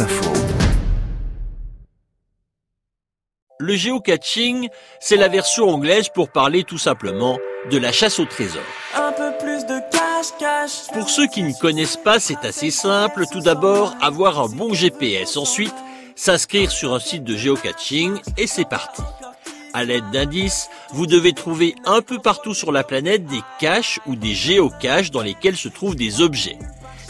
Info. Le géocaching, c'est la version anglaise pour parler tout simplement de la chasse au trésor. Un peu plus de cash, cash. Pour ceux qui ne connaissent pas, c'est assez simple. Tout d'abord, avoir un bon GPS. Ensuite, s'inscrire sur un site de géocaching et c'est parti. À l'aide d'indices, vous devez trouver un peu partout sur la planète des caches ou des géocaches dans lesquels se trouvent des objets.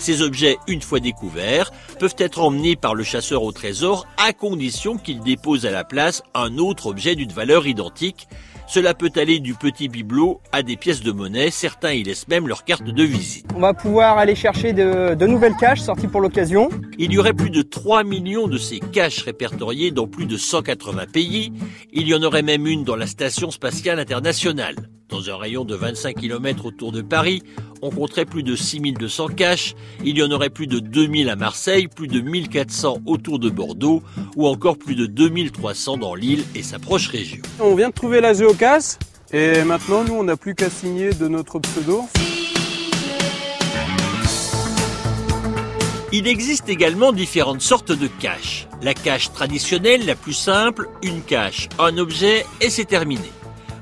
Ces objets, une fois découverts, peuvent être emmenés par le chasseur au trésor à condition qu'il dépose à la place un autre objet d'une valeur identique. Cela peut aller du petit bibelot à des pièces de monnaie, certains y laissent même leur carte de visite. On va pouvoir aller chercher de, de nouvelles caches sorties pour l'occasion. Il y aurait plus de 3 millions de ces caches répertoriées dans plus de 180 pays. Il y en aurait même une dans la Station spatiale internationale. Dans un rayon de 25 km autour de Paris, on compterait plus de 6200 caches, il y en aurait plus de 2000 à Marseille, plus de 1400 autour de Bordeaux, ou encore plus de 2300 dans l'île et sa proche région. On vient de trouver la géocache, et maintenant nous on n'a plus qu'à signer de notre pseudo. Il existe également différentes sortes de caches. La cache traditionnelle, la plus simple, une cache, un objet et c'est terminé.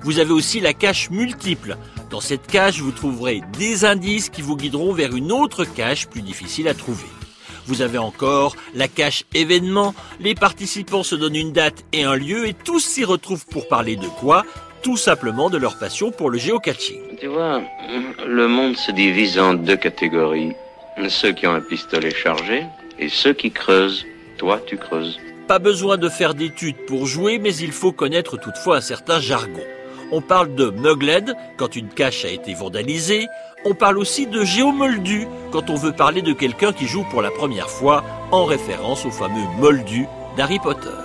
Vous avez aussi la cache multiple. Dans cette cache, vous trouverez des indices qui vous guideront vers une autre cache plus difficile à trouver. Vous avez encore la cache événement. Les participants se donnent une date et un lieu et tous s'y retrouvent pour parler de quoi? Tout simplement de leur passion pour le géocaching. Tu vois, le monde se divise en deux catégories. Ceux qui ont un pistolet chargé et ceux qui creusent. Toi, tu creuses. Pas besoin de faire d'études pour jouer, mais il faut connaître toutefois un certain jargon. On parle de mugled quand une cache a été vandalisée. On parle aussi de géomoldu quand on veut parler de quelqu'un qui joue pour la première fois en référence au fameux moldu d'Harry Potter.